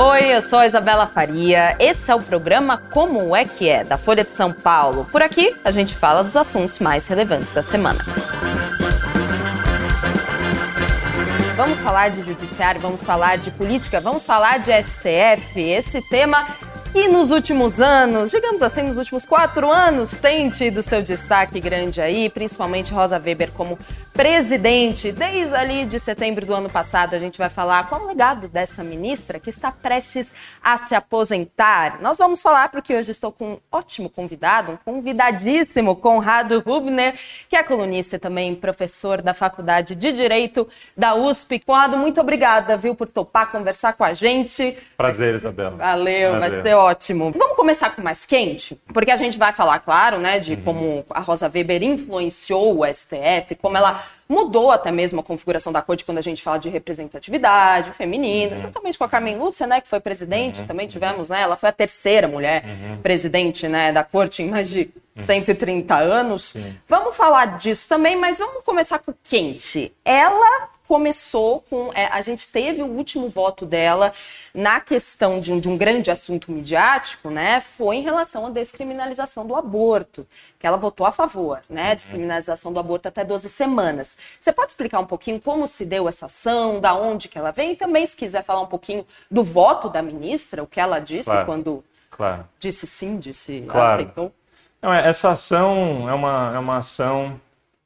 Oi, eu sou a Isabela Faria. Esse é o programa Como é que é, da Folha de São Paulo. Por aqui, a gente fala dos assuntos mais relevantes da semana. Vamos falar de judiciário, vamos falar de política, vamos falar de STF. Esse tema que nos últimos anos, digamos assim, nos últimos quatro anos, tem tido seu destaque grande aí, principalmente Rosa Weber como presidente. Desde ali de setembro do ano passado, a gente vai falar qual o legado dessa ministra que está prestes a se aposentar. Nós vamos falar porque hoje estou com um ótimo convidado, um convidadíssimo, Conrado Rubner, que é colunista e também professor da Faculdade de Direito da USP. Conrado, muito obrigada, viu, por topar conversar com a gente. Prazer, Isabela. Valeu, Prazer. vai ser ótimo. Vamos começar com mais quente, porque a gente vai falar, claro, né, de uhum. como a Rosa Weber influenciou o STF, como ela Mudou até mesmo a configuração da corte quando a gente fala de representatividade feminina, uhum. juntamente com a Carmen Lúcia, né, que foi presidente, uhum. também tivemos, né, ela foi a terceira mulher uhum. presidente, né, da corte em mais de 130 anos. Sim. Vamos falar disso também, mas vamos começar com o quente. Ela começou com. É, a gente teve o último voto dela na questão de um, de um, grande assunto midiático, né? Foi em relação à descriminalização do aborto, que ela votou a favor, né? Uhum. Descriminalização do aborto até 12 semanas. Você pode explicar um pouquinho como se deu essa ação, da onde que ela vem? E também, se quiser falar um pouquinho do voto da ministra, o que ela disse claro. quando claro. disse sim, disse claro. aceitou. Não, é, essa ação é uma, é uma ação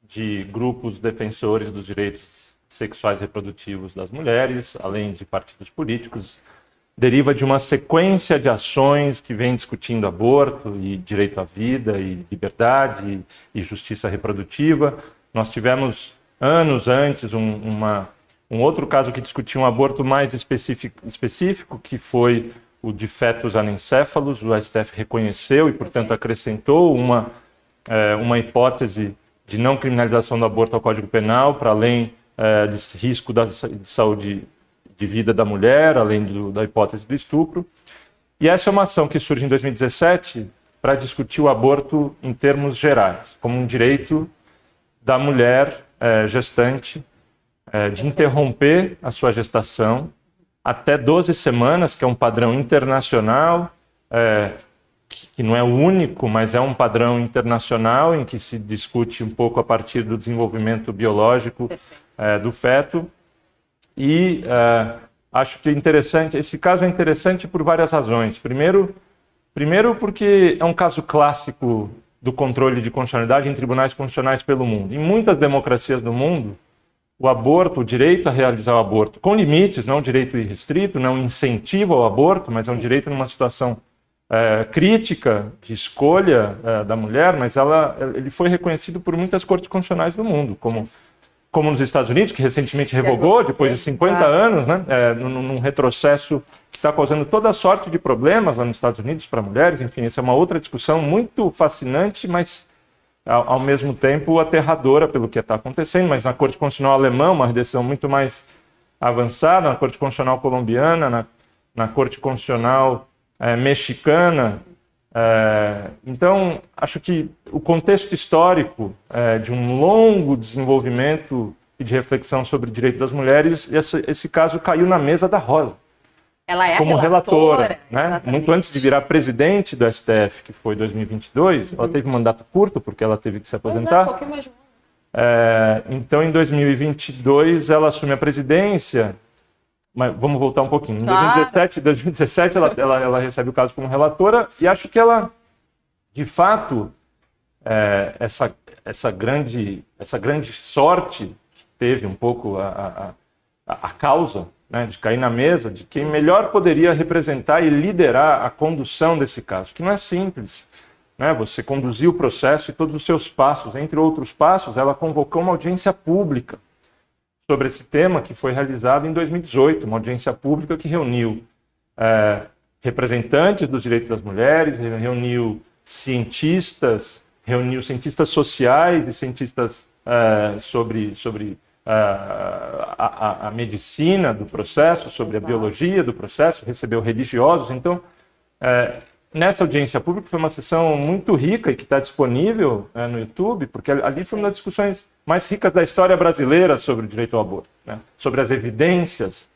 de grupos defensores dos direitos sexuais reprodutivos das mulheres, além de partidos políticos, deriva de uma sequência de ações que vem discutindo aborto e direito à vida e liberdade e, justiça reprodutiva. Nós tivemos anos antes um, uma, um outro caso que discutia um aborto mais específico, específico que foi o de fetos anencéfalos, o STF reconheceu e, portanto, acrescentou uma, é, uma hipótese de não criminalização do aborto ao Código Penal, para além é, de risco da, de saúde de vida da mulher, além do, da hipótese do estupro. E essa é uma ação que surge em 2017 para discutir o aborto em termos gerais, como um direito da mulher é, gestante é, de interromper a sua gestação até 12 semanas, que é um padrão internacional, é, que não é o único, mas é um padrão internacional em que se discute um pouco a partir do desenvolvimento biológico é, do feto. E é, acho que é interessante, esse caso é interessante por várias razões. Primeiro, primeiro porque é um caso clássico do controle de constitucionalidade em tribunais constitucionais pelo mundo. Em muitas democracias do mundo, o aborto, o direito a realizar o aborto, com limites, não é um direito irrestrito, não é um incentivo ao aborto, mas Sim. é um direito numa situação é, crítica de escolha é, da mulher, mas ela, ele foi reconhecido por muitas cortes constitucionais do mundo, como, como nos Estados Unidos, que recentemente revogou, depois de 50 anos, né, é, num, num retrocesso que está causando toda sorte de problemas lá nos Estados Unidos para mulheres, enfim, essa é uma outra discussão muito fascinante, mas ao, mesmo tempo aterradora pelo que está acontecendo, mas na Corte Constitucional Alemã, uma decisão muito mais avançada, na Corte Constitucional Colombiana, na, na Corte Constitucional é, Mexicana. É, então, acho que o contexto histórico é, de um longo desenvolvimento e de reflexão sobre o direito das mulheres, esse, esse caso caiu na mesa da Rosa. Ela é como relatora, relatora né? Muito antes de virar presidente do STF, que foi 2022, uhum. ela teve um mandato curto porque ela teve que se aposentar. É, um mais... É, então, em 2022, ela assume a presidência. Mas vamos voltar um pouquinho. Em 2017, 2017 ela, ela, ela, recebe o caso como relatora e acho que ela, de fato, é, essa, essa, grande, essa grande sorte que teve um pouco a, a, a causa né, de cair na mesa de quem melhor poderia representar e liderar a condução desse caso, que não é simples. Né? Você conduzir o processo e todos os seus passos. Entre outros passos, ela convocou uma audiência pública sobre esse tema que foi realizada em 2018, uma audiência pública que reuniu é, representantes dos direitos das mulheres, reuniu cientistas, reuniu cientistas sociais e cientistas é, sobre, sobre a, a, a, medicina do processo, sobre a biologia do processo, recebeu religiosos. Então, é, nessa audiência pública foi uma sessão muito rica e que está disponível é, no YouTube, porque ali foi uma das discussões mais ricas da história brasileira sobre o direito ao aborto, né? sobre as evidências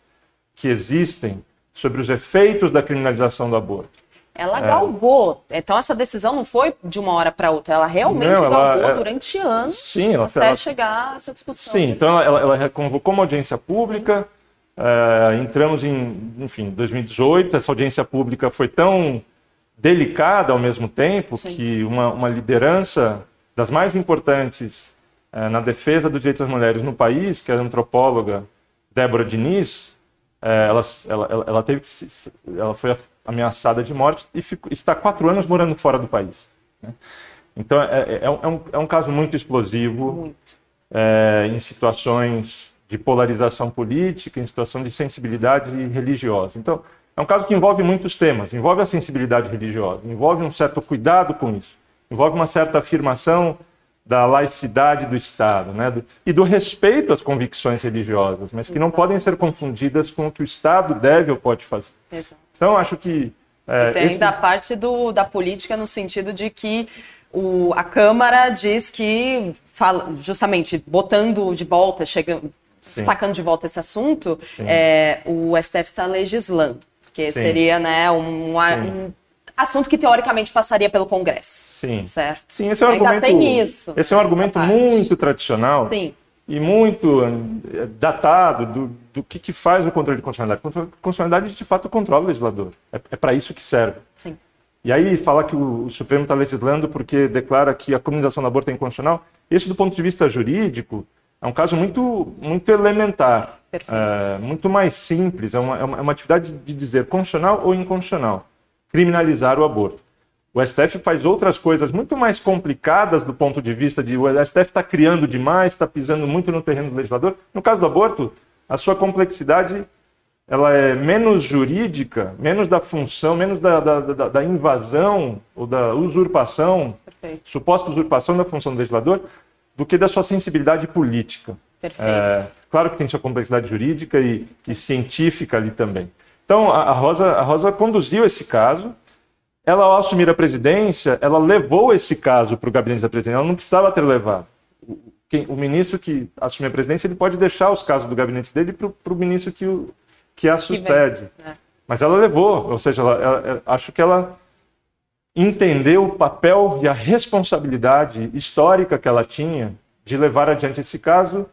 que existem sobre os efeitos da criminalização do aborto. Ela galgou. Então essa decisão não foi de uma hora para outra. Ela realmente Não, ela- galgou é- durante anos Sim, ela, até ela chegar a essa discussão. Sim, de- então ela, ela- ela convocou uma audiência pública, eh, entramos em, enfim, 2018, essa audiência pública foi tão delicada ao mesmo tempo Sim. que uma, uma liderança das mais importantes na defesa dos direitos das mulheres no país, que é a antropóloga Débora Diniz, eh, ela, ela, ela- teve ela foi ameaçada de morte e ficou- está quatro anos morando fora do país. né? Então é, é- é um, é um- é um caso muito explosivo Muito. é, em situações de polarização política, em situação de sensibilidade religiosa. Então, é um caso que envolve muitos temas. Envolve a sensibilidade religiosa, envolve um certo cuidado com isso, envolve uma certa afirmação da laicidade do Estado né, do- e do respeito às convicções religiosas, mas que não podem ser confundidas com o que o Estado deve ou pode fazer. Exato. Então, acho que. é, E tem esse- ainda a parte do, da política no sentido de que o, a Câmara diz que, fala, justamente botando de volta, chegando, destacando de volta esse assunto, é, o STF está legislando, que Sim. seria né, um, um assunto que teoricamente passaria pelo Congresso. Sim. Certo? Sim, esse é um Ainda argumento. tem isso. Esse é um argumento parte. muito tradicional. Sim. e muito eh, datado do, do que, que faz o controle de constitucionalidade. Constitucionalidade, de fato, controla o legislador. É, é para isso que serve. Sim. E aí, falar que o, o Supremo está legislando porque declara que a criminalização do aborto é inconstitucional, isso, do ponto de vista jurídico, é um caso muito, muito elementar. Perfeito. É, muito mais simples. É uma, é uma é uma atividade de dizer constitucional ou inconstitucional. Criminalizar o aborto. O STF faz outras coisas muito mais complicadas do ponto de vista de o STF está criando demais, está pisando muito no terreno do legislador. No caso do aborto, a sua complexidade ela é menos jurídica, menos da função, menos da, da, da- da invasão ou da usurpação, Perfeito. suposta usurpação da função do legislador, do que da sua sensibilidade política. Perfeito. É, claro que tem sua complexidade jurídica e, e científica ali também. Então, a, Rosa, a Rosa conduziu esse caso. Ela, ao assumir a presidência, ela levou esse caso para o gabinete da presidência. Ela não precisava ter levado. O, quem- o ministro que assume a presidência, ele pode deixar os casos do gabinete dele para o ministro que, o, que a sucede. né? Mas ela levou, ou seja, ela, ela- ela- acho que ela entendeu o papel e a responsabilidade histórica que ela tinha de levar adiante esse caso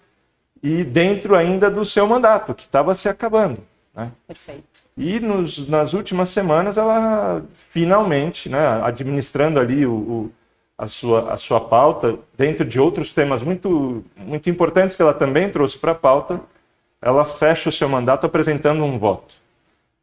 e dentro ainda do seu mandato, que estava se acabando. Né? Perfeito. E nos- nas últimas semanas ela finalmente, né, administrando ali o, o- a, sua, a sua pauta, dentro de outros temas muito, muito importantes que ela também trouxe para a pauta, ela fecha o seu mandato apresentando um voto,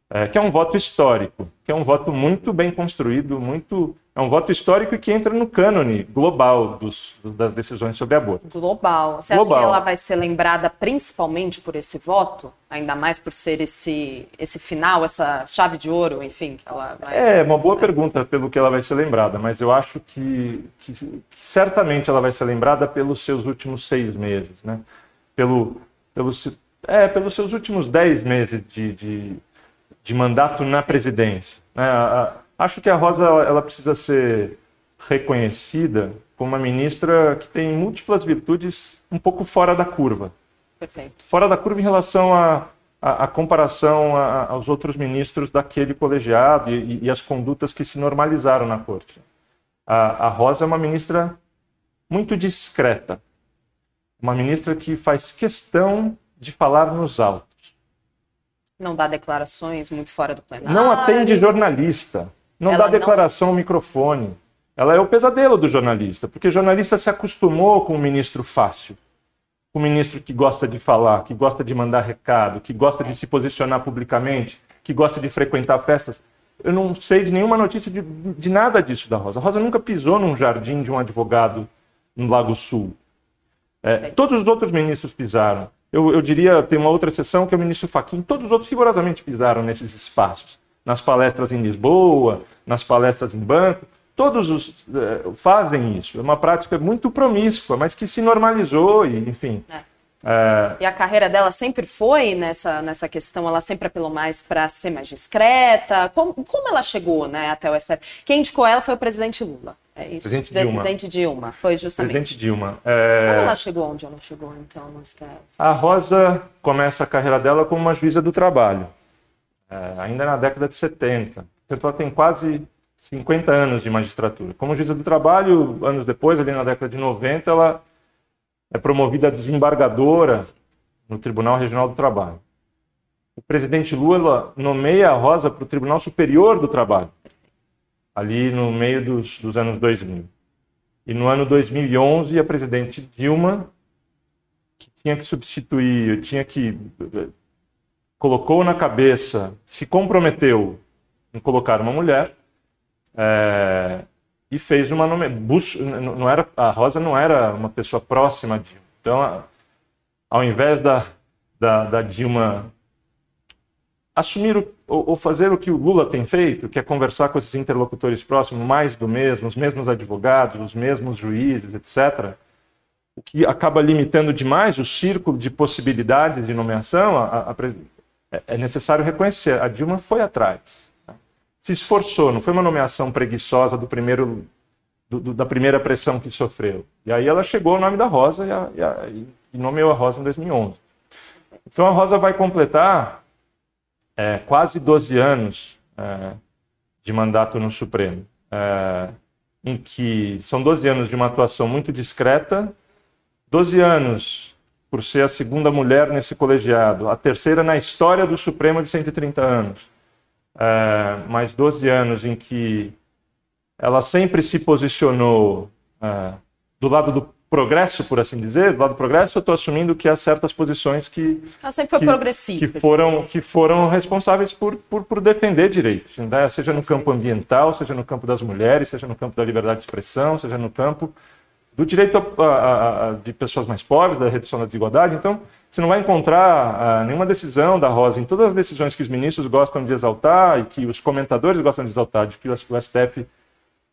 é, que é um voto histórico, que é um voto muito bem construído, muito é um voto histórico e que entra no cânone global dos, das decisões sobre aborto. Global. Você Global. acha que ela vai ser lembrada principalmente por esse voto? Ainda mais por ser esse, esse final, essa chave de ouro, enfim, que ela vai. É uma boa pergunta pelo que ela vai ser lembrada, mas eu acho que, que- que certamente ela vai ser lembrada pelos seus últimos seis meses, né? Pelo, pelo, é, pelos seus últimos dez meses de, de, de mandato na presidência. né? A- acho que a Rosa ela, precisa ser reconhecida como uma ministra que tem múltiplas virtudes um pouco fora da curva Perfeito. fora da curva em relação à à- à comparação a- aos outros ministros daquele colegiado e, e- e as condutas que se normalizaram na corte. A, a Rosa é uma ministra muito discreta, uma ministra que faz questão de falar nos altos. Não dá declarações muito fora do plenário. Não atende jornalista, não Ela dá não- declaração ao microfone. Ela é o pesadelo do jornalista, porque o jornalista se acostumou com o ministro fácil. o ministro que gosta de falar, que gosta de mandar recado, que gosta de se posicionar publicamente, que gosta de frequentar festas. Eu não sei de nenhuma notícia de, de nada disso da Rosa. A Rosa nunca pisou num jardim de um advogado no Lago Sul. É, todos os outros ministros pisaram. Eu, eu diria, tem uma outra exceção que é o ministro Fachin. Todos os outros rigorosamente pisaram nesses espaços. Nas palestras em Lisboa, nas palestras em banco. Todos os eh, fazem isso. É uma prática muito promíscua, mas que se normalizou e, enfim. É. é, E a carreira dela sempre foi nessa, nessa questão, ela sempre apelou mais para ser mais discreta. Como, como ela chegou né, até o STF? Quem indicou ela foi o presidente Lula. É isso. Presidente Dilma. Presidente Dilma. Foi justamente. presidente Dilma. Como É, ela chegou onde ela chegou, então, no STF? A Rosa começa a carreira dela como uma juíza do trabalho. É, ainda na década de 70. Portanto, ela tem quase 50 anos de magistratura. Como juíza do trabalho, anos depois, ali na década de 90, ela é promovida a desembargadora no Tribunal Regional do Trabalho. O presidente Lula nomeia a Rosa para o Tribunal Superior do Trabalho, ali no meio dos, dos anos 2000. E no ano 2011, a presidente Dilma, que tinha que substituir, tinha que. Colocou na cabeça, se comprometeu em colocar uma mulher, é, e fez uma nome... Não era a Rosa não era uma pessoa próxima de. Então, ao invés da, da, da Dilma assumir o, ou fazer o que o Lula tem feito, que é conversar com esses interlocutores próximos, mais do mesmo, os mesmos advogados, os mesmos juízes, etc., o que acaba limitando demais o círculo de possibilidades de nomeação, a, a, é, é necessário reconhecer, a Dilma foi atrás se esforçou, não foi uma nomeação preguiçosa do primeiro, do, do, da primeira pressão que sofreu. E aí ela chegou ao nome da Rosa e, a, e, a, e nomeou a Rosa em 2011. Então a Rosa vai completar é, quase 12 anos é, de mandato no Supremo, é, em que são 12 anos de uma atuação muito discreta, 12 anos por ser a segunda mulher nesse colegiado, a terceira na história do Supremo de 130 anos é, mais 12 anos em que ela sempre se posicionou é, do lado do progresso, por assim dizer, do lado do progresso, eu estou assumindo que há certas posições que ela sempre foi que, progressista, que foram que foram responsáveis por, por, por defender direitos, né? seja no campo ambiental, seja no campo das mulheres, seja no campo da liberdade de expressão, seja no campo do direito a, a, a, de pessoas mais pobres, da redução da desigualdade. Então, você não vai encontrar uh, nenhuma decisão da Rosa em todas as decisões que os ministros gostam de exaltar e que os comentadores gostam de exaltar, de que o STF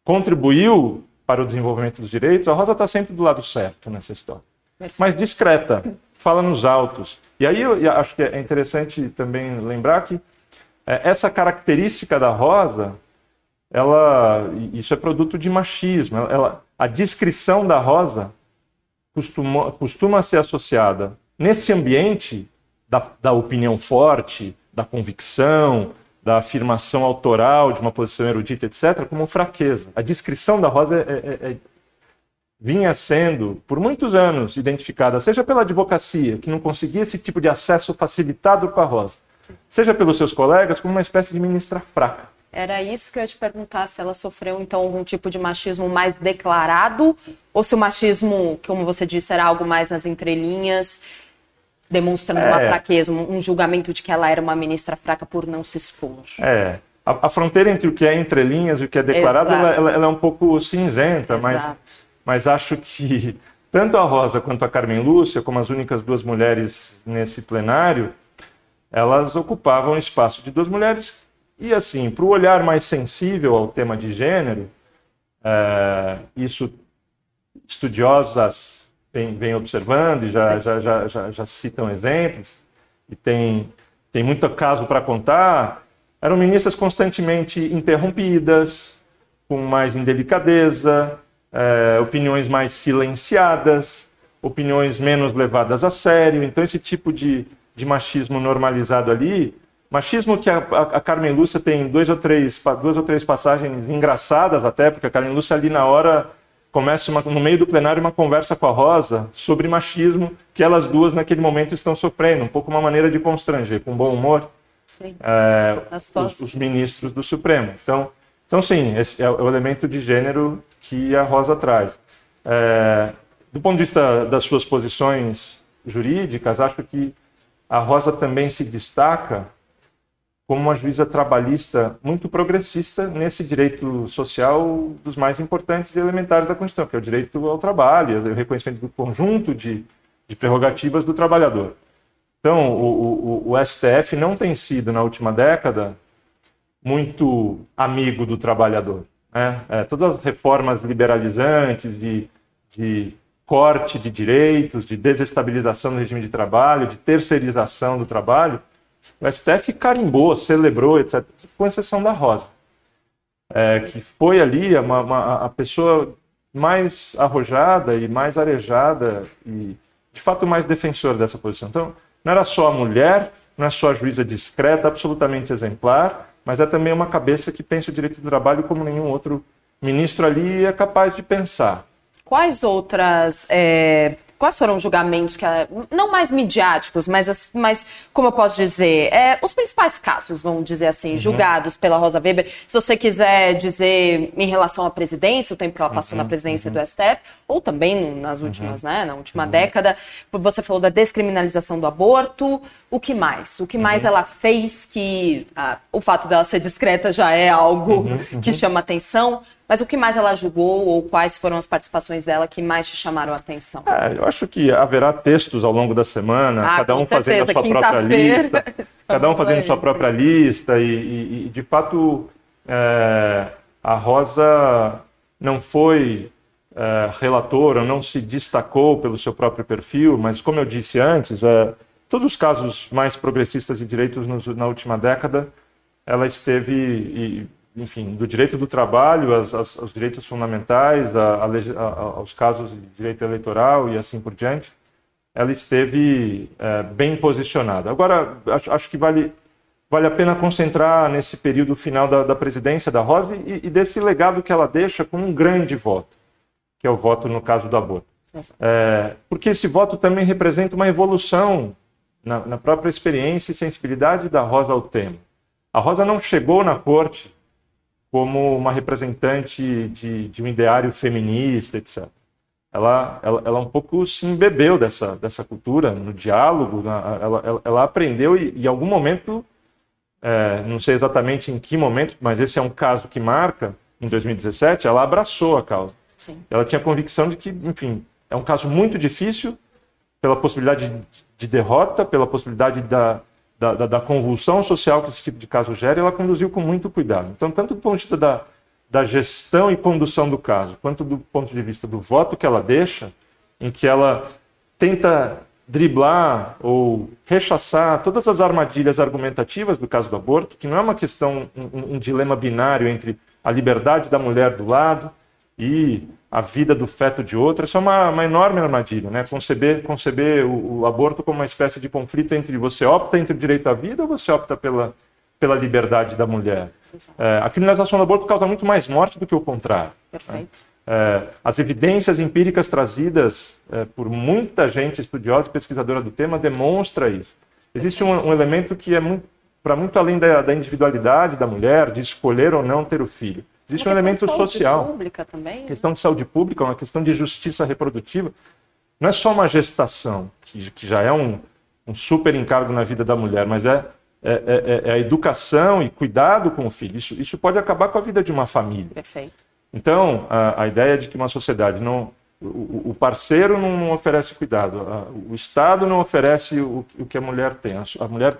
contribuiu para o desenvolvimento dos direitos, a Rosa está sempre do lado certo nessa história. Perfeito. Mas discreta, fala nos altos. E aí eu acho que é interessante também lembrar que é, essa característica da Rosa, ela, isso é produto de machismo. Ela, a descrição da Rosa costuma, costuma ser associada nesse ambiente da, da opinião forte, da convicção, da afirmação autoral de uma posição erudita, etc., como fraqueza. A descrição da Rosa é, é, é, vinha sendo, por muitos anos, identificada, seja pela advocacia, que não conseguia esse tipo de acesso facilitado com a Rosa, seja pelos seus colegas, como uma espécie de ministra fraca. Era isso que eu ia te perguntar, se ela sofreu, então, algum tipo de machismo mais declarado, ou se o machismo, como você disse, era algo mais nas entrelinhas, demonstrando é. uma fraqueza, um julgamento de que ela era uma ministra fraca por não se expor. É. A, a fronteira entre o que é entrelinhas e o que é declarado, ela, ela, ela, é um pouco cinzenta, mas, mas acho que tanto a Rosa quanto a Carmen Lúcia, como as únicas duas mulheres nesse plenário, elas ocupavam o espaço de duas mulheres e assim, para o olhar mais sensível ao tema de gênero, é, isso estudiosas vem, vem observando e já, já, já, já, já citam exemplos, e tem, tem muito caso para contar, eram ministras constantemente interrompidas, com mais indelicadeza, é, opiniões mais silenciadas, opiniões menos levadas a sério. Então, esse tipo de, de machismo normalizado ali, machismo que a, a, Carmen Lúcia tem dois ou três, duas ou três passagens engraçadas até, porque a Carmen Lúcia ali na hora começa uma, no meio do plenário uma conversa com a Rosa sobre machismo que elas duas naquele momento estão sofrendo, um pouco uma maneira de constranger, com bom humor, é, os, os, ministros do Supremo. Então, então sim, esse é o elemento de gênero que a Rosa traz. É, do ponto de vista das suas posições jurídicas, acho que a Rosa também se destaca como uma juíza trabalhista muito progressista nesse direito social dos mais importantes e elementares da Constituição, que é o direito ao trabalho, o reconhecimento do conjunto de, de prerrogativas do trabalhador. Então, o, o, o, STF não tem sido, na última década, muito amigo do trabalhador. Né? É, todas as reformas liberalizantes de, de corte de direitos, de desestabilização do regime de trabalho, de terceirização do trabalho, o STF carimbou, celebrou, etc., com exceção da Rosa, é, que foi ali uma, uma, a pessoa mais arrojada e mais arejada e, de fato, mais defensora dessa posição. Então, não era só a mulher não é só a juíza discreta, absolutamente exemplar, mas é também uma cabeça que pensa o direito do trabalho como nenhum outro ministro ali é capaz de pensar. Quais outras é, Quais foram os julgamentos que não mais midiáticos, mas, mas como eu posso dizer, é, os principais casos, vamos dizer assim, uhum. julgados pela Rosa Weber. Se você quiser dizer em relação à presidência, o tempo que ela passou uhum. na presidência uhum. do STF, ou também nas últimas, uhum. né, na última uhum. década, você falou da descriminalização do aborto. O que mais? O que mais uhum. ela fez que ah, o fato dela ser discreta já é algo que chama atenção? Mas o que mais ela julgou ou quais foram as participações dela que mais te chamaram a atenção? É, eu acho que haverá textos ao longo da semana, ah, cada um fazendo a sua própria lista, cada um fazendo a sua própria lista e, e, e de fato é, a Rosa não foi é, relatora, não se destacou pelo seu próprio perfil, mas como eu disse antes, é, todos os casos mais progressistas de direitos nos, na última década, ela esteve e, enfim, do direito do trabalho as, as, aos direitos fundamentais, a, a, aos casos de direito eleitoral e assim por diante, ela esteve é, bem posicionada. Agora, acho, acho, que vale, vale a pena concentrar nesse período final da, da presidência da Rosa e, e, desse legado que ela deixa com um grande voto, que é o voto no caso do aborto. É, porque esse voto também representa uma evolução na, na própria experiência e sensibilidade da Rosa ao tema. A Rosa não chegou na corte como uma representante de, de um ideário feminista, etc. Ela, ela, ela, um pouco se embebeu dessa, dessa cultura, no diálogo, na, ela, ela, ela, aprendeu e, em algum momento, é, não sei exatamente em que momento, mas esse é um caso que marca, em 2017, ela abraçou a causa. Sim. Ela tinha convicção de que, enfim, é um caso muito difícil, pela possibilidade de, de derrota, pela possibilidade da, da, da, da, convulsão social que esse tipo de caso gera, ela conduziu com muito cuidado. Então, tanto do ponto de vista da, da gestão e condução do caso, quanto do ponto de vista do voto que ela deixa, em que ela tenta driblar ou rechaçar todas as armadilhas argumentativas do caso do aborto, que não é uma questão, um, um dilema binário entre a liberdade da mulher do lado e a vida do feto de outra, isso é uma, uma enorme armadilha, né? Conceber, conceber o, o, aborto como uma espécie de conflito entre você opta entre o direito à vida ou você opta pela, pela liberdade da mulher. É, a criminalização do aborto causa muito mais morte do que o contrário. Né? Perfeito. Né? É, as evidências empíricas trazidas é, por muita gente estudiosa e pesquisadora do tema demonstra isso. Existe um, um elemento que é para muito além da, da individualidade da mulher, de escolher ou não ter o filho Existe um elemento de social. Pública também. Questão de saúde pública, uma questão de justiça reprodutiva. Não é só uma gestação, que, que já é um, um super encargo na vida da mulher, mas é, é, é, é, a educação e cuidado com o filho. Isso, isso pode acabar com a vida de uma família. Perfeito. Então, a, a ideia de que uma sociedade não. O, o parceiro não oferece cuidado, a, o Estado não oferece o, o que a mulher tem. A, a mulher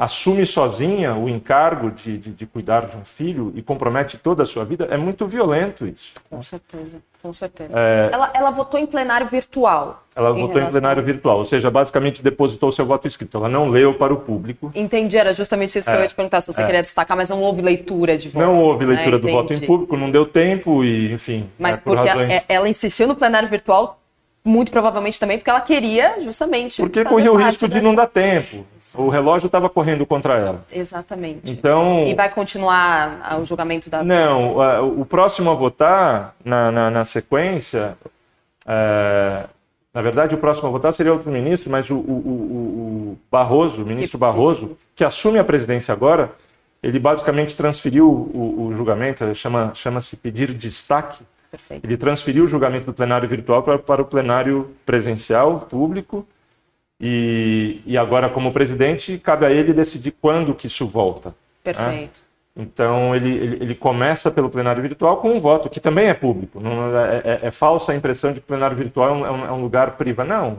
assume sozinha o encargo de, de, de, cuidar de um filho e compromete toda a sua vida, é muito violento isso. Com certeza, com certeza. É... Ela, ela, votou em plenário virtual. Ela em votou relação... em plenário virtual, ou seja, basicamente depositou seu voto escrito. Ela não leu para o público. Entendi, era justamente isso que é, eu ia te perguntar, se você é. queria destacar, mas não houve leitura de voto. Não houve né? leitura né? do Entendi. voto em público, não deu tempo e, enfim. Mas né, por porque razões... ela, ela insistiu no plenário virtual muito provavelmente também porque ela queria justamente. Porque corria o risco de não dar tempo. O relógio estava correndo contra ela. Exatamente. Então. E vai continuar o julgamento das. Não, o próximo a votar na, na, na sequência. É... Na verdade, o próximo a votar seria outro ministro, mas o, o, o, o Barroso, o ministro que, Barroso, que assume a presidência agora, ele basicamente transferiu o, julgamento, chama-se chama pedir destaque Perfeito. Ele transferiu o julgamento do plenário virtual para, para o plenário presencial, público, e, e agora, como presidente, cabe a ele decidir quando que isso volta. Né? Perfeito. Né? Então, ele, ele, ele, começa pelo plenário virtual com um voto, que também é público. Não, é, é, é falsa a impressão de que o plenário virtual é um, é um é lugar privado. Não,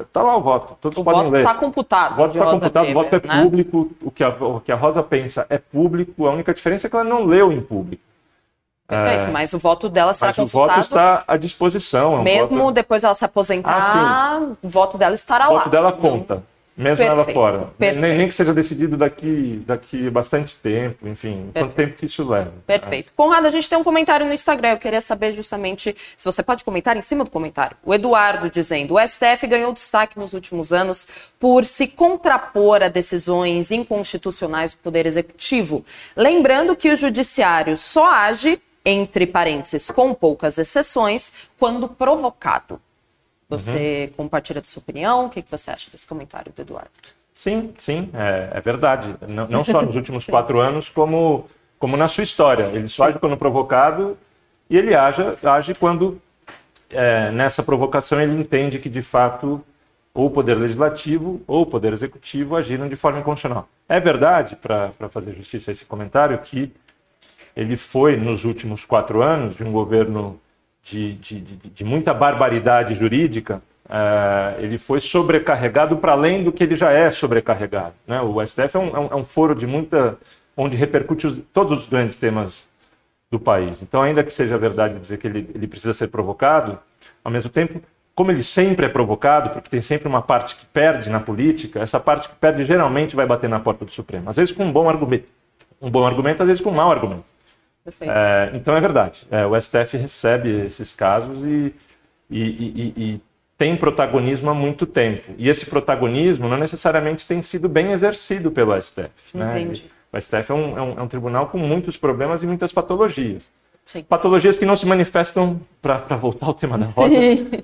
está lá o voto. Todos o voto está computado. O voto está computado, Weber, o voto é né? público. O que, a, o que a Rosa pensa é público. A única diferença é que ela não leu em público. Perfeito, é, mas o voto dela será mas consultado. o voto está à disposição. É um mesmo voto... depois ela se aposentar, ah, o voto dela estará lá. O voto dela conta. mesmo Perfeito, ela fora. perfeito. Nem, nem que seja decidido daqui, daqui bastante tempo, enfim, quanto Perfeito. tempo que isso leva. Perfeito. Conrado, a gente tem um comentário no Instagram. Eu queria saber justamente se você pode comentar em cima do comentário. O Eduardo dizendo: o STF ganhou destaque nos últimos anos por se contrapor a decisões inconstitucionais do Poder Executivo. Lembrando que o Judiciário só age, entre parênteses, com poucas exceções, quando provocado. Você compartilha da sua opinião? O que, que você acha desse comentário do Eduardo? Sim, sim, é, é verdade. Não, não só nos últimos quatro anos, como, como na sua história. Ele só Sim. age quando provocado e ele age, age quando, é, nessa provocação, ele entende que, de fato, ou o Poder Legislativo ou o Poder Executivo agiram de forma inconstitucional. É verdade, para fazer justiça a esse comentário, que ele foi, nos últimos quatro anos, de um governo de, de, de, de muita barbaridade jurídica, eh, ele foi sobrecarregado para além do que ele já é sobrecarregado. Né? O STF é um, é um- é um foro de muita. onde repercute os- todos os grandes temas do país. Então, ainda que seja verdade dizer que ele, ele precisa ser provocado, ao mesmo tempo, como ele sempre é provocado, porque tem sempre uma parte que perde na política, essa parte que perde geralmente vai bater na porta do Supremo. Às vezes com um bom argumento, um bom argumento, às vezes com um mau argumento. É, então é verdade. É, o STF recebe esses casos e, e- e- e- tem protagonismo há muito tempo. E esse protagonismo não necessariamente tem sido bem exercido pelo STF. né? Entendi. O STF é um, é um- é um tribunal com muitos problemas e muitas patologias. Sim. Patologias que não se manifestam, para voltar ao tema da roda,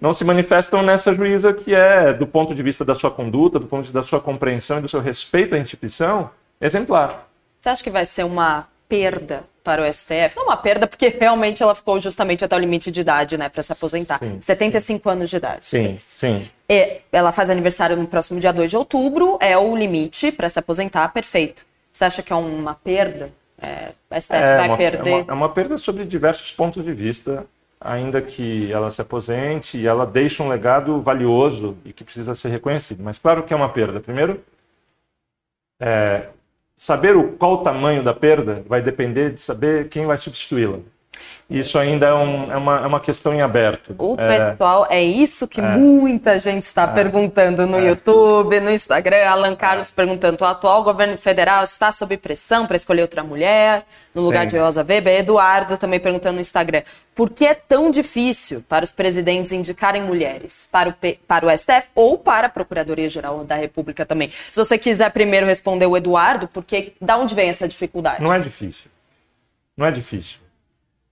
não se manifestam nessa juíza que é, do ponto de vista da sua conduta, do ponto de vista da sua compreensão e do seu respeito à instituição, exemplar. Você acha que vai ser uma perda para o STF? Não uma perda, porque realmente ela ficou justamente até o limite de idade, né, para se aposentar. Sim. 75 anos de idade. Sim, sim. É, ela faz aniversário no próximo dia 2 de outubro, é o limite para se aposentar, perfeito. Você acha que é uma perda? É, o STF É vai uma, perder? É uma, é uma perda sobre diversos pontos de vista, ainda que ela se aposente e ela deixe um legado valioso e que precisa ser reconhecido. Mas claro que é uma perda. Primeiro, é, saber o, qual o tamanho da perda vai depender de saber quem vai substituí-la. Isso ainda é, um- é uma, é uma questão em aberto. O É, pessoal, é isso que muita gente está perguntando no YouTube, no Instagram. Alan Carlos perguntando: o atual governo federal está sob pressão para escolher outra mulher no lugar Sim. de Rosa Weber? Eduardo também perguntando no Instagram: por que é tão difícil para os presidentes indicarem mulheres para o, P- para o STF ou para a Procuradoria-Geral da República também? Se você quiser primeiro responder o Eduardo, porque da onde vem essa dificuldade? Não é difícil. Não é difícil.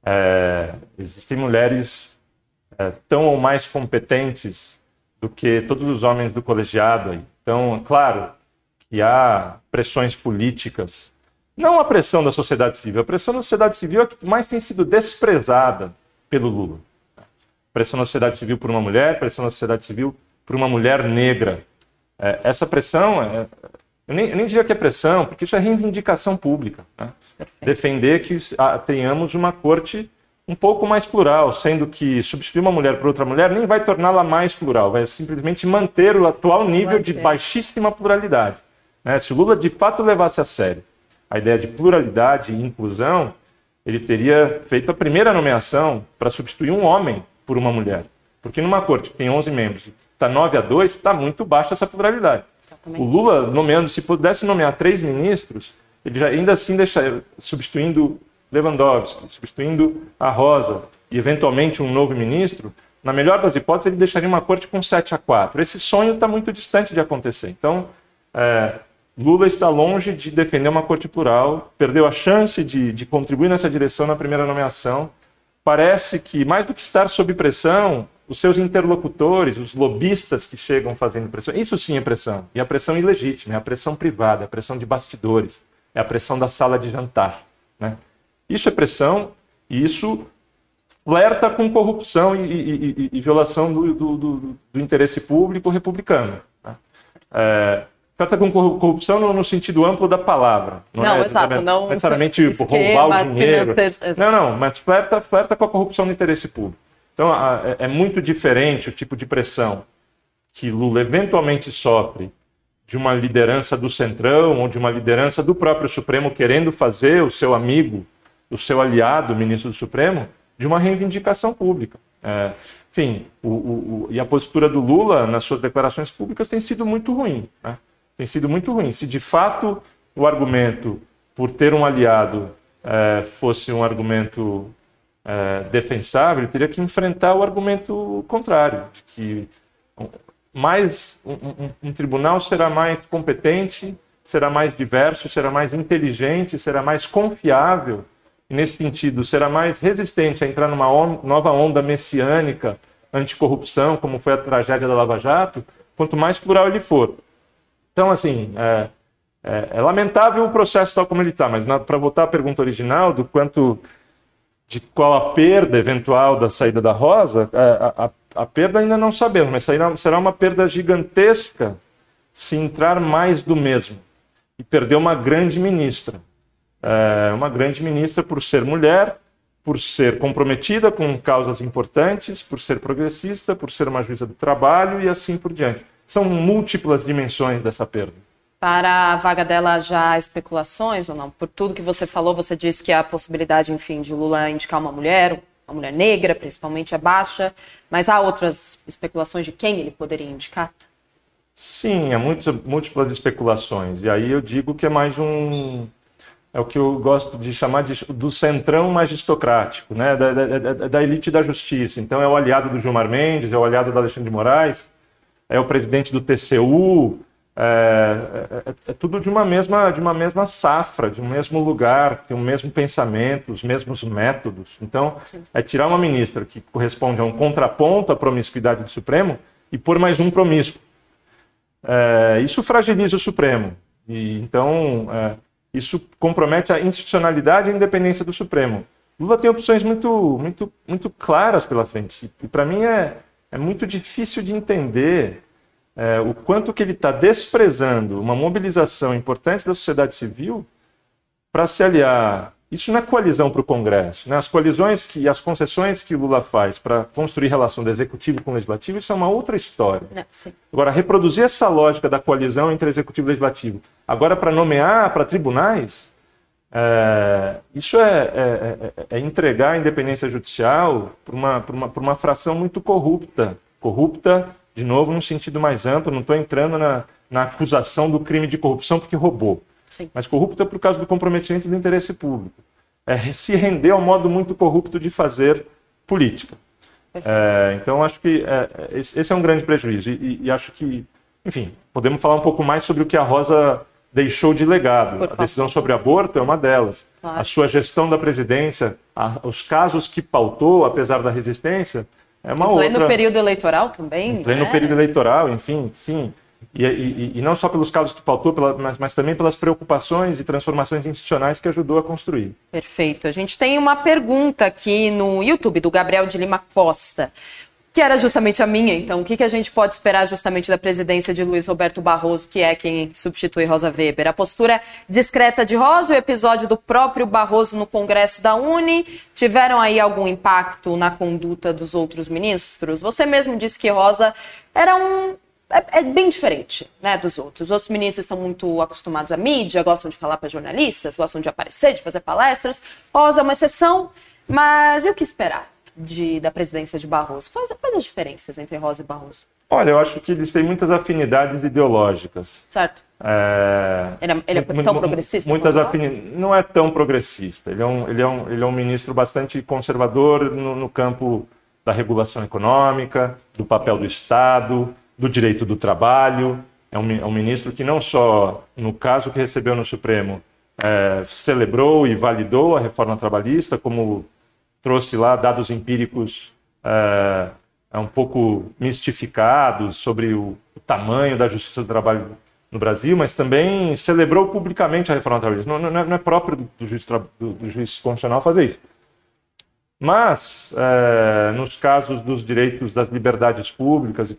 É, existem mulheres é, tão ou mais competentes do que todos os homens do colegiado. Então, claro que há pressões políticas. Não a pressão da sociedade civil. A pressão da sociedade civil é a que mais tem sido desprezada pelo Lula. Pressão da sociedade civil por uma mulher, pressão da sociedade civil por uma mulher negra. É, essa pressão, é, eu, nem, eu nem diria que é pressão, porque isso é reivindicação pública. né? Defender que ah, tenhamos uma corte um pouco mais plural, sendo que substituir uma mulher por outra mulher nem vai torná-la mais plural, vai simplesmente manter o atual nível de baixíssima pluralidade. né? Se o Lula de fato levasse a sério a ideia de pluralidade e inclusão, ele teria feito a primeira nomeação para substituir um homem por uma mulher. Porque numa corte que tem 11 membros está 9 a 2, está muito baixa essa pluralidade. O Lula nomeando, se pudesse nomear três ministros, ele já ainda assim deixaria, substituindo Lewandowski, substituindo a Rosa e eventualmente um novo ministro, na melhor das hipóteses, ele deixaria uma corte com 7 a 4. Esse sonho está muito distante de acontecer. Então, é, Lula está longe de defender uma corte plural, perdeu a chance de, de contribuir nessa direção na primeira nomeação. Parece que, mais do que estar sob pressão, os seus interlocutores, os lobistas que chegam fazendo pressão, isso sim é pressão. E a pressão ilegítima, é a pressão privada, é a pressão de bastidores, é a pressão da sala de jantar. Né? Isso é pressão e isso flerta com corrupção e, e- e- e violação do, do- do- do interesse público republicano. né? É, flerta com corru- corrupção no, no sentido amplo da palavra. Não, é exato, não necessariamente roubar esquemas o dinheiro. Não, não, mas flerta, flerta com a corrupção do interesse público. Então, é, é muito diferente o tipo de pressão que Lula eventualmente sofre de uma liderança do Centrão ou de uma liderança do próprio Supremo querendo fazer o seu amigo, o seu aliado, o ministro do Supremo, de uma reivindicação pública. É, enfim, o- o- o- e a postura do Lula nas suas declarações públicas tem sido muito ruim. né? tem sido muito ruim. Se de fato o argumento por ter um aliado é, fosse um argumento é, defensável, ele teria que enfrentar o argumento contrário, de que mais um, um, um tribunal será mais competente, será mais diverso, será mais inteligente, será mais confiável e, nesse sentido, será mais resistente a entrar numa on nova onda messiânica anticorrupção, como foi a tragédia da Lava Jato, quanto mais plural ele for. Então, assim, é, é, é lamentável o processo tal como ele está, mas para voltar à pergunta original do quanto de qual a perda eventual da saída da Rosa, a, a, a perda ainda não sabemos, mas será, será uma perda gigantesca se entrar mais do mesmo e perder uma grande ministra. É, uma grande ministra por ser mulher, por ser comprometida com causas importantes, por ser progressista, por ser uma juíza do trabalho e assim por diante. São múltiplas dimensões dessa perda. Para a vaga dela já há especulações ou não? Por tudo que você falou, você disse que a possibilidade, enfim, de Lula indicar uma mulher, uma mulher negra, principalmente, é baixa. Mas há outras especulações de quem ele poderia indicar? Sim, há muitas, múltiplas especulações. E aí eu digo que é mais um. É o que eu gosto de chamar de, do centrão magistocrático, né? Da, da, da, elite da justiça. Então é o aliado do Gilmar Mendes, é o aliado do Alexandre de Moraes, é o presidente do TCU, é, é, é, tudo de uma mesma de uma mesma safra, de um mesmo lugar, tem o mesmo pensamento, os mesmos métodos. Então, Sim. é tirar uma ministra que corresponde a um contraponto à promiscuidade do Supremo e pôr mais um promíscuo. É, isso fragiliza o Supremo. E, então, é, isso compromete a institucionalidade e a independência do Supremo. Lula tem opções muito, muito, muito claras pela frente. E, para mim, é, é muito difícil de entender é, o quanto que ele está desprezando uma mobilização importante da sociedade civil para se aliar. Isso não é coalizão para o Congresso. Né? As coalizões que, as concessões que Lula faz para construir relação do executivo com o legislativo, isso é uma outra história. É, agora, reproduzir essa lógica da coalizão entre executivo e legislativo, agora para nomear para tribunais, é, isso é, é, é, é, entregar a independência judicial para uma, uma, uma fração muito corrupta. Corrupta de novo, num sentido mais amplo, não estou entrando na, na acusação do crime de corrupção porque roubou, Sim. mas corrupta por causa do comprometimento do interesse público. É se render ao modo muito corrupto de fazer política. É, então, acho que é, esse é um grande prejuízo. E, e, acho que, enfim, podemos falar um pouco mais sobre o que a Rosa deixou de legado. A decisão sobre aborto é uma delas. Claro. A sua gestão da presidência, a, os casos que pautou, apesar da resistência, é uma em pleno outra... período eleitoral também? Em pleno né? período eleitoral, enfim, sim. E, e, e, não só pelos casos que pautou, mas, mas, também pelas preocupações e transformações institucionais que ajudou a construir. Perfeito. A gente tem uma pergunta aqui no YouTube do Gabriel de Lima Costa que era justamente a minha, então. O que, que a gente pode esperar justamente da presidência de Luiz Roberto Barroso, que é quem substitui Rosa Weber? A postura discreta de Rosa o episódio do próprio Barroso no Congresso da Uni tiveram aí algum impacto na conduta dos outros ministros? Você mesmo disse que Rosa era um é, é, bem diferente né, dos outros. Os outros ministros estão muito acostumados à mídia, gostam de falar para jornalistas, gostam de aparecer, de fazer palestras. Rosa é uma exceção, mas e o que esperar? De, da presidência de Barroso? Quais, quais as diferenças entre Rosa e Barroso? Olha, eu acho que eles têm muitas afinidades ideológicas. Certo. É... Ele, é, ele é tão progressista? Muitas afinidades. Não é tão progressista. Ele é um, ele é um, ele é um ministro bastante conservador no, no campo da regulação econômica, do papel do Estado, do direito do trabalho. É um, é um, ministro que não só, no caso que recebeu no Supremo, é, celebrou e validou a reforma trabalhista, como trouxe lá dados empíricos é, um pouco mistificados sobre o, tamanho da justiça do trabalho no Brasil, mas também celebrou publicamente a reforma trabalhista. Não, não, não é próprio do, do, juiz, do, do juiz constitucional fazer isso. Mas, é, nos casos dos direitos das liberdades públicas,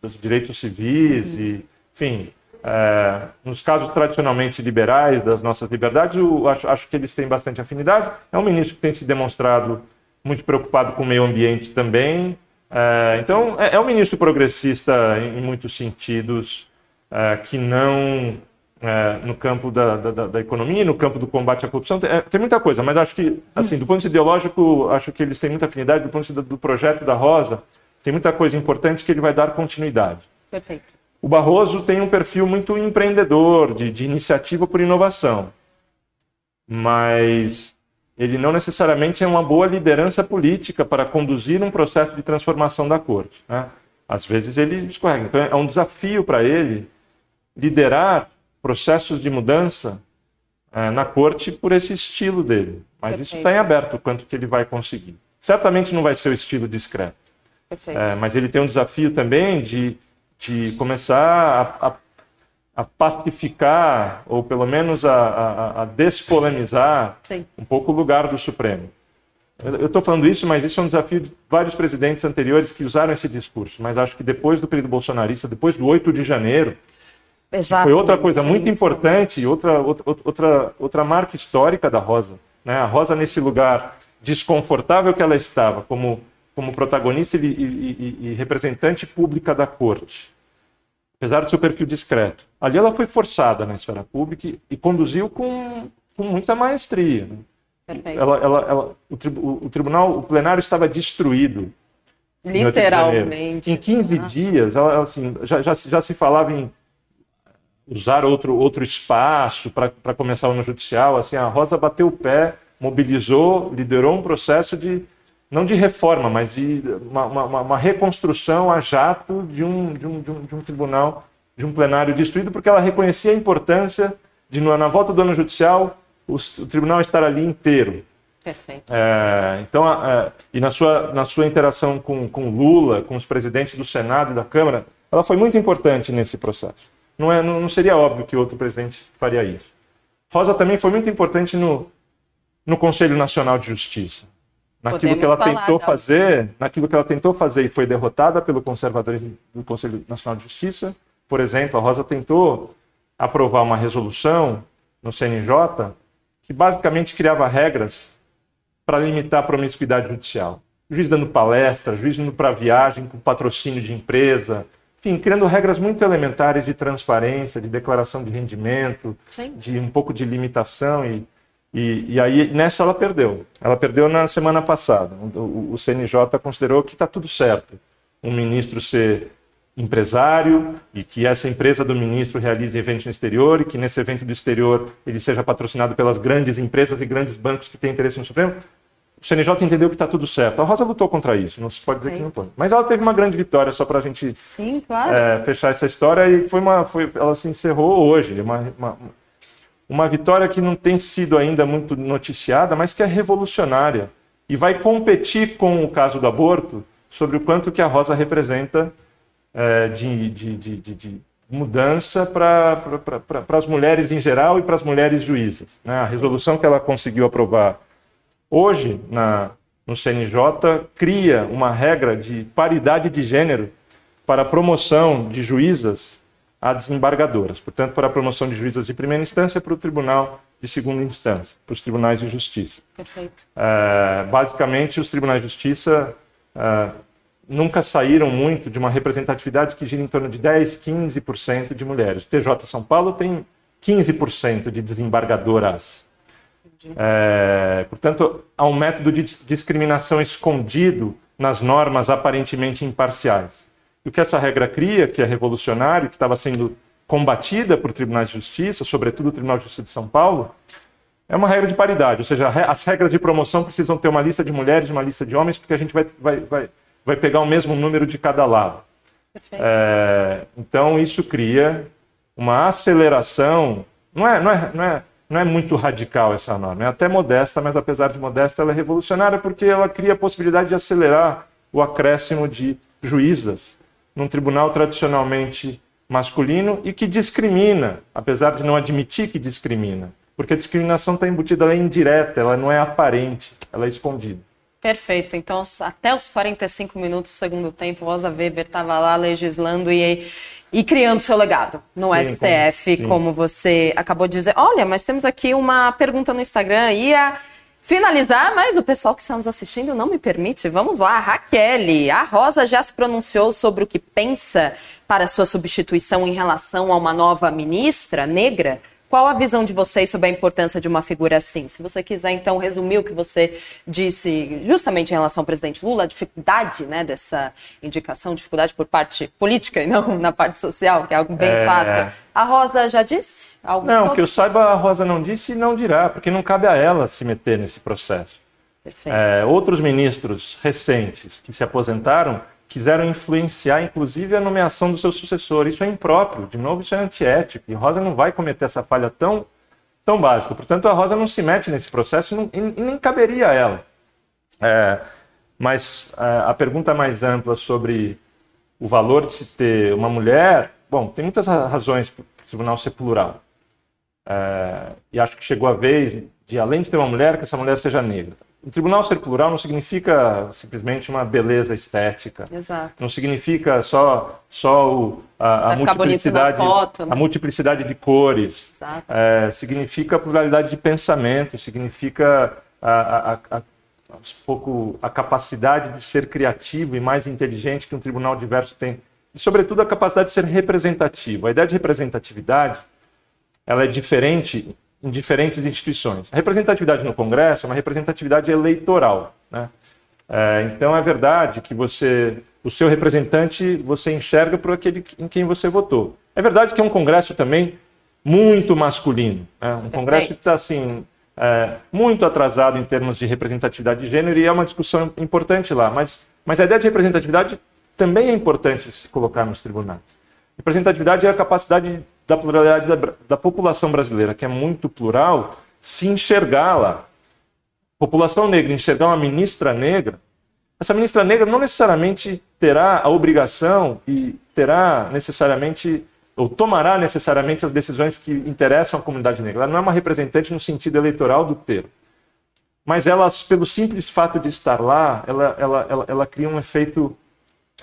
dos direitos civis, e, enfim, é, nos casos tradicionalmente liberais das nossas liberdades, eu acho, acho, que eles têm bastante afinidade. É um ministro que tem se demonstrado muito preocupado com o meio ambiente também. É, então, é, é, um ministro progressista em, em muitos sentidos, é, que não é, no campo da, da, da, economia, no campo do combate à corrupção. Tem, é, tem, muita coisa, mas acho que, assim, do ponto de ideológico, acho que eles têm muita afinidade. Do ponto de vista do projeto da Rosa, tem muita coisa importante que ele vai dar continuidade. Perfeito. O Barroso tem um perfil muito empreendedor, de, de iniciativa por inovação. Mas ele não necessariamente é uma boa liderança política para conduzir um processo de transformação da corte. Né? Às vezes ele escorrega. Então é um desafio para ele liderar processos de mudança é, na corte por esse estilo dele. Mas Perfeito. isso está em aberto, quanto que ele vai conseguir. Certamente não vai ser o estilo discreto. É, mas ele tem um desafio também de de começar a, a, a pacificar, ou pelo menos a, a, a despolemizar Sim. um pouco o lugar do Supremo. Eu estou falando isso, mas isso é um desafio de vários presidentes anteriores que usaram esse discurso. Mas acho que depois do período bolsonarista, depois do 8 de janeiro, Exato, foi outra coisa muito importante, outra, outra, outra, outra marca histórica da Rosa. Né? A Rosa, nesse lugar desconfortável que ela estava, como como protagonista e, e, e, representante pública da corte, apesar do seu perfil discreto. Ali ela foi forçada na esfera pública e, e conduziu com, com, muita maestria. Né? Ela, ela, ela, o, tri, o, o, tribunal, o plenário estava destruído. Literalmente. Em 15 ah. dias, ela, assim, já, já, já se falava em usar outro, outro espaço para começar o ano judicial. Assim, a Rosa bateu o pé, mobilizou, liderou um processo de não de reforma, mas de uma, uma, uma reconstrução a jato de um, de, um, de, um, de um tribunal, de um plenário destruído, porque ela reconhecia a importância de, na volta do ano judicial, o, o tribunal estar ali inteiro. Perfeito. É, então, é, e na sua, na sua interação com, com Lula, com os presidentes do Senado e da Câmara, ela foi muito importante nesse processo. Não, é, não, não seria óbvio que outro presidente faria isso. Rosa também foi muito importante no, no Conselho Nacional de Justiça naquilo Podemos que ela tentou tá? fazer, naquilo que ela tentou fazer e foi derrotada pelo conservadorismo do Conselho Nacional de Justiça. Por exemplo, a Rosa tentou aprovar uma resolução no CNJ que basicamente criava regras para limitar a promiscuidade judicial. juiz dando palestra, juiz indo para viagem com patrocínio de empresa, enfim, criando regras muito elementares de transparência, de declaração de rendimento, Sim. de um pouco de limitação e e, e, aí, nessa ela perdeu. Ela perdeu na semana passada. O, o CNJ considerou que está tudo certo. Um ministro ser empresário e que essa empresa do ministro realize eventos no exterior e que nesse evento do exterior ele seja patrocinado pelas grandes empresas e grandes bancos que têm interesse no Supremo. O CNJ entendeu que está tudo certo. A Rosa lutou contra isso, não se pode dizer que não foi. Mas ela teve uma grande vitória, só para a gente Sim, claro. é, fechar essa história. E foi uma, foi, ela se encerrou hoje. Uma, uma, uma vitória que não tem sido ainda muito noticiada, mas que é revolucionária e vai competir com o caso do aborto sobre o quanto que a Rosa representa é, de, de, de, de, mudança para as mulheres em geral e para as mulheres juízas. Né? A resolução que ela conseguiu aprovar hoje na, no CNJ cria uma regra de paridade de gênero para a promoção de juízas a desembargadoras, portanto, para a promoção de juízas de primeira instância para o tribunal de segunda instância, para os tribunais de justiça. Perfeito. É, basicamente, os tribunais de justiça é, nunca saíram muito de uma representatividade que gira em torno de 10, 15% de mulheres. O TJ São Paulo tem 15% de desembargadoras. É, portanto, há um método de discriminação escondido nas normas aparentemente imparciais. E o que essa regra cria, que é revolucionário, que estava sendo combatida por tribunais de justiça, sobretudo o Tribunal de Justiça de São Paulo, é uma regra de paridade, ou seja, as regras de promoção precisam ter uma lista de mulheres e uma lista de homens, porque a gente vai, vai, vai, vai pegar o mesmo número de cada lado. É, então, isso cria uma aceleração. Não é, não, é, não, é, não é muito radical essa norma, é até modesta, mas apesar de modesta, ela é revolucionária porque ela cria a possibilidade de acelerar o acréscimo de juízas num tribunal tradicionalmente masculino e que discrimina, apesar de não admitir que discrimina. Porque a discriminação está embutida, ela é indireta, ela não é aparente, ela é escondida. Perfeito. Então, até os 45 minutos do segundo tempo, Rosa Weber estava lá legislando e, e criando seu legado no sim, STF, como, como, você acabou de dizer. Olha, mas temos aqui uma pergunta no Instagram e a finalizar, mas o pessoal que está nos assistindo não me permite. Vamos lá, Raquel. A Rosa já se pronunciou sobre o que pensa para sua substituição em relação a uma nova ministra negra? Qual a visão de vocês sobre a importância de uma figura assim? Se você quiser, então, resumir o que você disse justamente em relação ao presidente Lula, a dificuldade né, dessa indicação, dificuldade por parte política e não na parte social, que é algo bem é... fácil. A Rosa já disse algo Não, sobre? que eu saiba, a Rosa não disse e não dirá, porque não cabe a ela se meter nesse processo. É, outros ministros recentes que se aposentaram quiseram influenciar, inclusive, a nomeação do seu sucessor. Isso é impróprio, de novo, isso é antiético. E Rosa não vai cometer essa falha tão, tão básica. Portanto, a Rosa não se mete nesse processo não, e nem caberia a ela. É, mas é, a pergunta mais ampla sobre o valor de se ter uma mulher, bom, tem muitas razões para o tribunal ser plural. É, e acho que chegou a vez de, além de ter uma mulher, que essa mulher seja negra. O tribunal ser plural não significa simplesmente uma beleza estética. Exato. Não significa só, só o, a, a multiplicidade, foto, né? a multiplicidade de cores. Exato. É, significa pluralidade de pensamento, significa a, a, a, um pouco a capacidade de ser criativo e mais inteligente que um tribunal diverso tem. E, sobretudo, a capacidade de ser representativo. A ideia de representatividade ela é diferente em diferentes instituições. A representatividade no Congresso é uma representatividade eleitoral. Né? É, então é verdade que você, o seu representante, você enxerga por aquele em quem você votou. É verdade que é um Congresso também muito masculino, né? um Congresso que está assim é, muito atrasado em termos de representatividade de gênero e é uma discussão importante lá. Mas, mas a ideia de representatividade também é importante se colocar nos tribunais. Representatividade é a capacidade da pluralidade da, da população brasileira, que é muito plural, se enxergar lá. População negra enxergar uma ministra negra, essa ministra negra não necessariamente terá a obrigação e terá necessariamente ou tomará necessariamente as decisões que interessam à comunidade negra. Ela não é uma representante no sentido eleitoral do termo. Mas ela, pelo simples fato de estar lá, ela, ela, ela, ela cria um efeito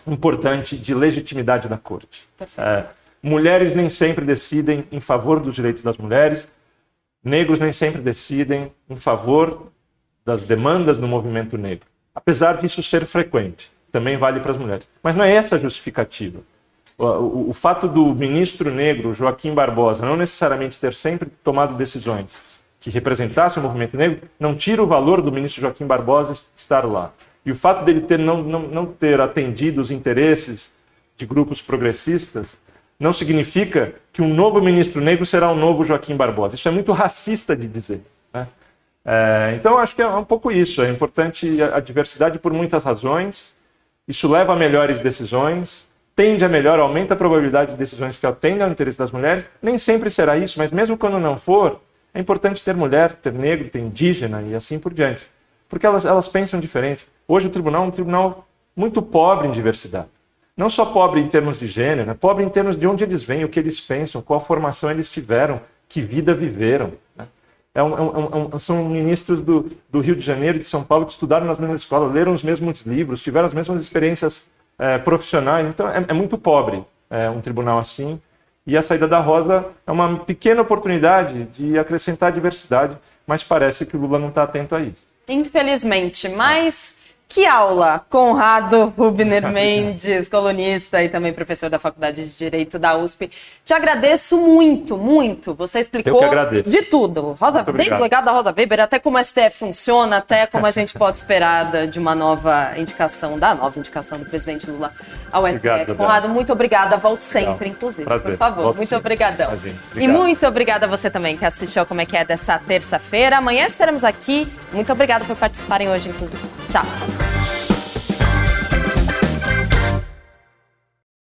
importante de legitimidade da corte. É, mulheres nem sempre decidem em favor dos direitos das mulheres, negros nem sempre decidem em favor das demandas do movimento negro. Apesar disso ser frequente, também vale para as mulheres. Mas não é essa a justificativa. O, o, o fato do ministro negro, Joaquim Barbosa, não necessariamente ter sempre tomado decisões que representassem o movimento negro, não tira o valor do ministro Joaquim Barbosa estar lá. E o fato dele ter, não, não, não ter atendido os interesses de grupos progressistas não significa que um novo ministro negro será um novo Joaquim Barbosa. Isso é muito racista de dizer. Né? É, então, acho que é um pouco isso. É importante a, diversidade por muitas razões. Isso leva a melhores decisões, tende a melhor, aumenta a probabilidade de decisões que atendam ao interesse das mulheres. Nem sempre será isso, mas mesmo quando não for, é importante ter mulher, ter negro, ter indígena e assim por diante. Porque elas, elas pensam diferente. Hoje o tribunal é um tribunal muito pobre em diversidade. Não só pobre em termos de gênero, né? pobre em termos de onde eles vêm, o que eles pensam, qual formação eles tiveram, que vida viveram. Né? É um, é um, é um, são ministros do, do, Rio de Janeiro e de São Paulo que estudaram nas mesmas escolas, leram os mesmos livros, tiveram as mesmas experiências é, profissionais. Então é, é muito pobre é, um tribunal assim. E a saída da Rosa é uma pequena oportunidade de acrescentar diversidade, mas parece que o Lula não está atento a isso. Infelizmente, mas que aula! Conrado Rubner Mendes, colunista e também professor da Faculdade de Direito da USP. Te agradeço muito, muito. Você explicou de tudo. Rosa, desde o legado da Rosa Weber, até como a STF funciona, até como a gente pode esperar de uma nova indicação, da nova indicação do presidente Lula ao STF. Obrigado, Conrado, muito obrigada. Volto sempre, Legal. inclusive. Prazer. Por favor, Volto muito obrigadão. E muito obrigada a você também que assistiu Como é que é dessa terça-feira. Amanhã estaremos aqui. Muito obrigada por participarem hoje, inclusive. Tchau.